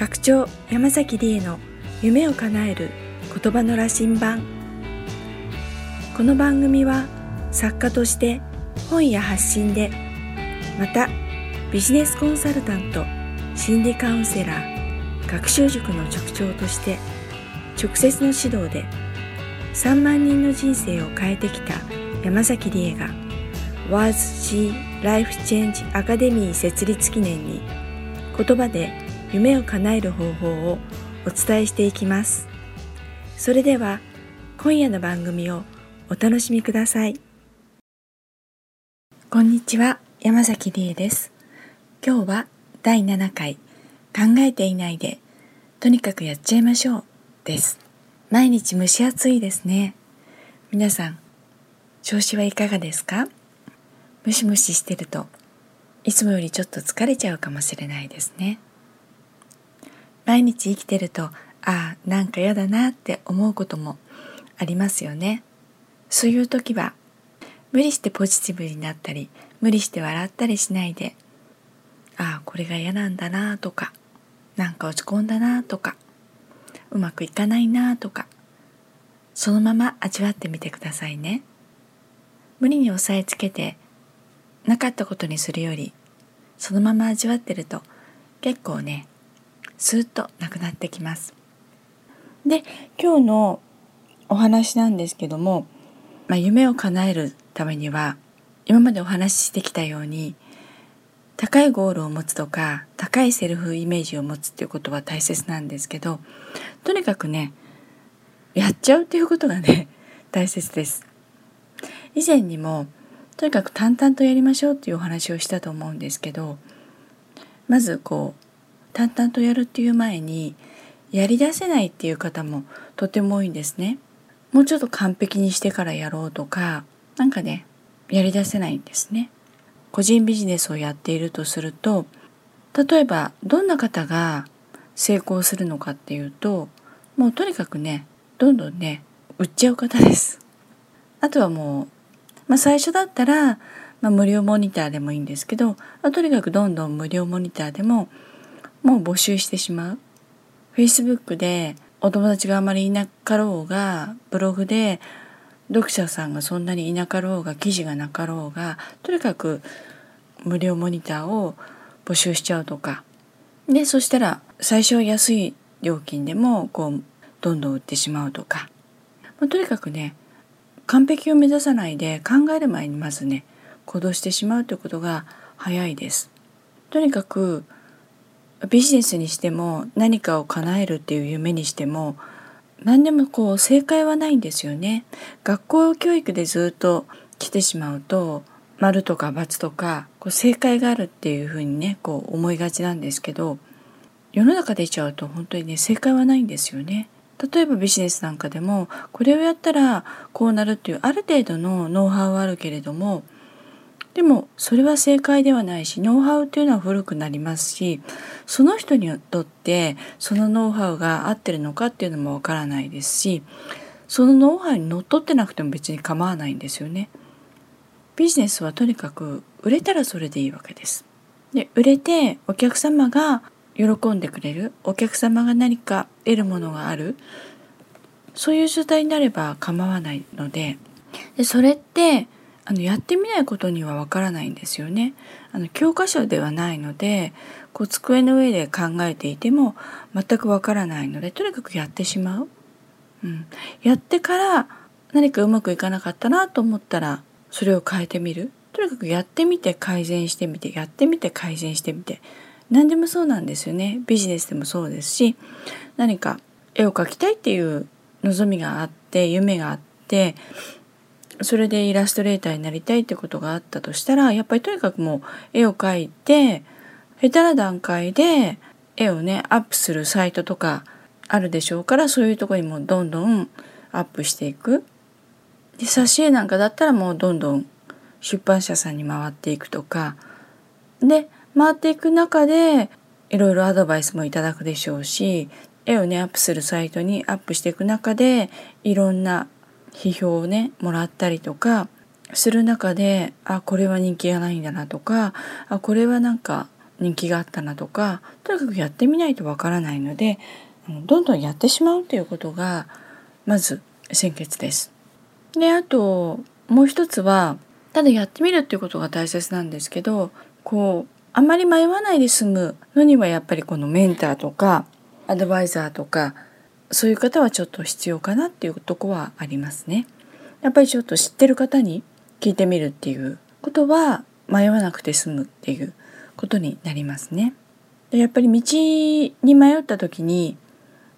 学長山崎理恵の夢を叶える言葉の羅針盤。この番組は作家として本や発信でまたビジネスコンサルタント心理カウンセラー学習塾の塾長として直接の指導で3万人の人生を変えてきた山崎理恵が WASC ライフチェンジアカデミー設立記念に言葉で夢を叶える方法をお伝えしていきます。それでは今夜の番組をお楽しみください。こんにちは山崎理恵です。今日は第7回考えていないでとにかくやっちゃいましょうです。毎日蒸し暑いですね。皆さん調子はいかがですか？ムシムシしてるといつもよりちょっと疲れちゃうかもしれないですね。毎日生きてるとああなんか嫌だなって思うこともありますよね。そういう時は無理してポジティブになったり無理して笑ったりしないでああこれが嫌なんだなとかなんか落ち込んだなとかうまくいかないなとかそのまま味わってみてくださいね。無理に押さえつけてなかったことにするよりそのまま味わってると結構ねスーッとなくなってきます。で今日のお話なんですけども、まあ、夢を叶えるためには今までお話ししてきたように高いゴールを持つとか高いセルフイメージを持つっていうことは大切なんですけどとにかくねやっちゃうっていうことがね 大切です。以前にもとにかく淡々とやりましょうっていうお話をしたと思うんですけどまずこう淡々とやるっていう前にやり出せないっていう方もとても多いんですね。もうちょっと完璧にしてからやろうとか何かねやり出せないんですね。個人ビジネスをやっているとすると例えばどんな方が成功するのかっていうともうとにかくねどんどんね売っちゃう方です。あとはもう、まあ、最初だったら、まあ、無料モニターでもいいんですけど、まあ、とにかくどんどん無料モニターでももう募集してしまう。Facebook でお友達があまりいなかろうがブログで読者さんがそんなにいなかろうが記事がなかろうがとにかく無料モニターを募集しちゃうとか。でそしたら最初は安い料金でもこうどんどん売ってしまうとか、まあ、とにかくね完璧を目指さないで考える前にまずね行動してしまうということが早いです。とにかくビジネスにしても何かを叶えるっていう夢にしても何でもこう正解はないんですよね。学校教育でずっと来てしまうと丸とか×とかこう正解があるっていうふうにねこう思いがちなんですけど世の中出ちゃうと本当にね正解はないんですよね。例えばビジネスなんかでもこれをやったらこうなるっていうある程度のノウハウはあるけれどもでもそれは正解ではないしノウハウっていうのは古くなりますしその人にとってそのノウハウが合ってるのかっていうのもわからないですしそのノウハウにのっとってなくても別に構わないんですよね。ビジネスはとにかく売れたらそれでいいわけです。で売れてお客様が喜んでくれるお客様が何か得るものがあるそういう状態になれば構わないのででそれってあのやってみないことにはわからないんですよね。あの教科書ではないのでこう机の上で考えていても全くわからないのでとにかくやってしまう。うん、やってから何かうまくいかなかったなと思ったらそれを変えてみる。とにかくやってみて改善してみてやってみて改善してみて何でもそうなんですよねビジネスでもそうですし何か絵を描きたいっていう望みがあって夢があってそれでイラストレーターになりたいってことがあったとしたらやっぱりとにかくもう絵を描いて下手な段階で絵をねアップするサイトとかあるでしょうからそういうとこにもどんどんアップしていく。で挿絵なんかだったらもうどんどん出版社さんに回っていくとかで回っていく中でいろいろアドバイスもいただくでしょうし絵をねアップするサイトにアップしていく中でいろんな批評をねもらったりとかする中であこれは人気がないんだなとかあこれはなんか人気があったなとかとにかくやってみないとわからないのでどんどんやってしまうということがまず先決です。であともう一つはただやってみるっていうことが大切なんですけどこうあまり迷わないで済むのにはやっぱりこのメンターとかアドバイザーとかそういう方はちょっと必要かなっていうとこはありますね。やっぱりちょっと知ってる方に聞いてみるっていうことは迷わなくて済むっていうことになりますね。でやっぱり道に迷った時に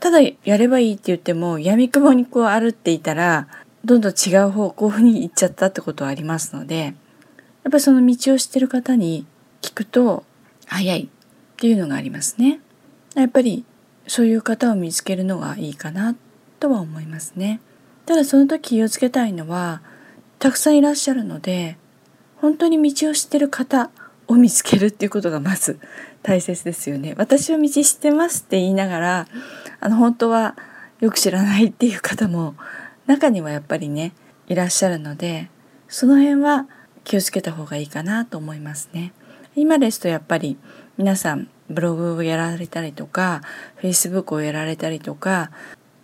ただやればいいって言っても闇雲にこう歩っていたらどんどん違う方向に行っちゃったってことはありますのでやっぱりその道を知ってる方に聞くと早いっていうのがありますね。やっぱりそういう方を見つけるのがいいかなとは思いますね。ただその時気をつけたいのはたくさんいらっしゃるので本当に道を知ってる方を見つけるっていうことがまず 大切ですよね。私は道知ってますって言いながらあの本当はよく知らないっていう方も中にはやっぱりねいらっしゃるのでその辺は気をつけた方がいいかなと思いますね。今ですとやっぱり皆さんブログをやられたりとかフェイスブックをやられたりとか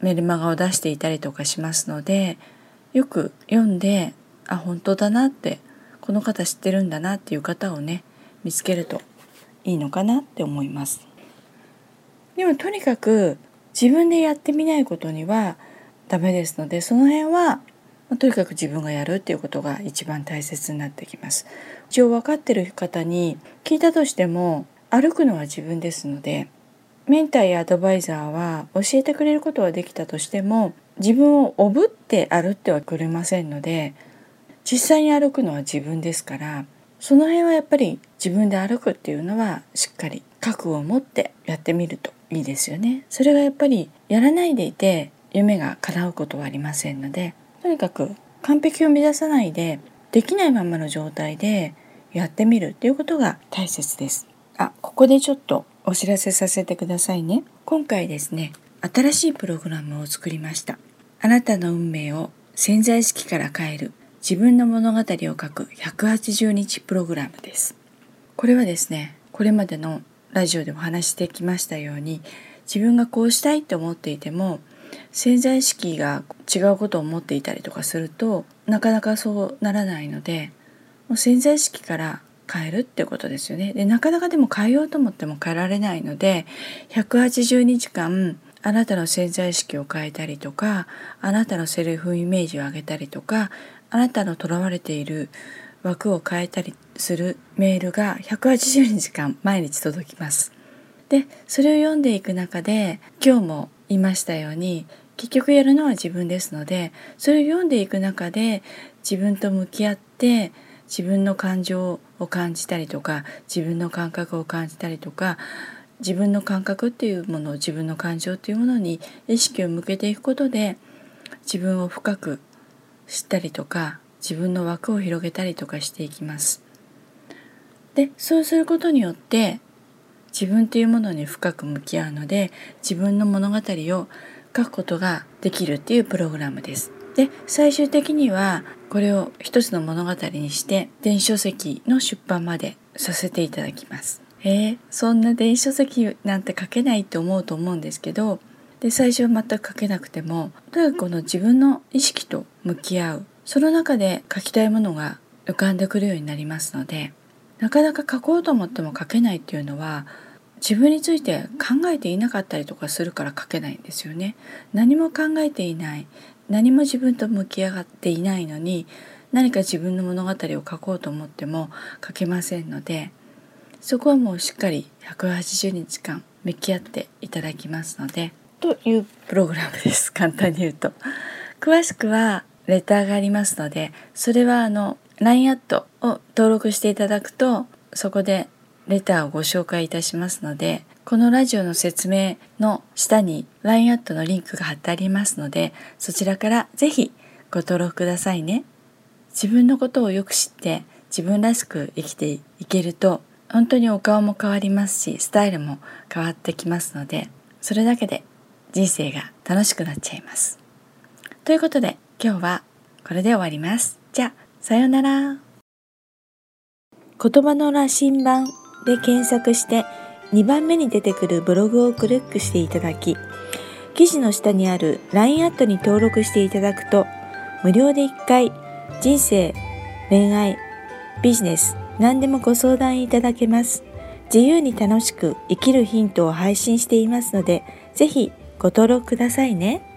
メルマガを出していたりとかしますのでよく読んであ本当だなってこの方知ってるんだなっていう方をね見つけるといいのかなって思います。でもとにかく自分でやってみないことにはダメですのでその辺はとにかく自分がやるっていうことが一番大切になってきます。一応分かってる方に聞いたとしても歩くのは自分ですのでメンターやアドバイザーは教えてくれることはできたとしても自分をおぶって歩ってはくれませんので実際に歩くのは自分ですからその辺はやっぱり自分で歩くっていうのはしっかり覚悟を持ってやってみるといいですよね。それがやっぱりやらないでいて夢が叶うことはありませんのでとにかく完璧を目指さないでできないままの状態でやってみるっていうことが大切です。あ、ここでちょっとお知らせさせてくださいね。今回ですね、新しいプログラムを作りました。あなたの運命を潜在意識から変える自分の物語を書く180日プログラムです。これはですね、これまでのラジオでも話してきましたように、自分がこうしたいと思っていても、潜在意識が違うことを思っていたりとかするとなかなかそうならないのでもう潜在意識から変えるってことですよねでなかなかでも変えようと思っても変えられないので180日間あなたの潜在意識を変えたりとかあなたのセルフイメージを上げたりとかあなたのとらわれている枠を変えたりするメールが180日間毎日届きます。でそれを読んでいく中で今日も言いましたように結局やるのは自分ですのでそれを読んでいく中で自分と向き合って自分の感情を感じたりとか自分の感覚を感じたりとか自分の感覚っていうものを自分の感情っていうものに意識を向けていくことで自分を深く知ったりとか自分の枠を広げたりとかしていきます。でそうすることによって自分というものに深く向き合うので自分の物語を書くことができるっていうプログラムです。で最終的にはこれを一つの物語にして電子書籍の出版までさせていただきます。えー、そんな電子書籍なんて書けないって思うと思うんですけどで最初は全く書けなくてもとにかくこの自分の意識と向き合うその中で書きたいものが浮かんでくるようになりますのでなかなか書こうと思っても書けないっていうのは自分について考えていなかったりとかするから書けないんですよね。何も考えていない何も自分と向き合っていないのに何か自分の物語を書こうと思っても書けませんのでそこはもうしっかり180日間向き合っていただきますのでというプログラムです 簡単に言うと。詳しくはレターがありますのでそれはあの LINE アットを登録していただくとそこでレターをご紹介いたしますのでこのラジオの説明の下に LINE アットのリンクが貼ってありますのでそちらからぜひご登録くださいね。自分のことをよく知って自分らしく生きていけると本当にお顔も変わりますしスタイルも変わってきますのでそれだけで人生が楽しくなっちゃいます。ということで今日はこれで終わります。じゃあさようなら。言葉の羅針盤。で検索して2番目に出てくるブログをクリックしていただき記事の下にある LINE アットに登録していただくと無料で1回人生恋愛ビジネス何でもご相談いただけます自由に楽しく生きるヒントを配信していますのでぜひご登録くださいね。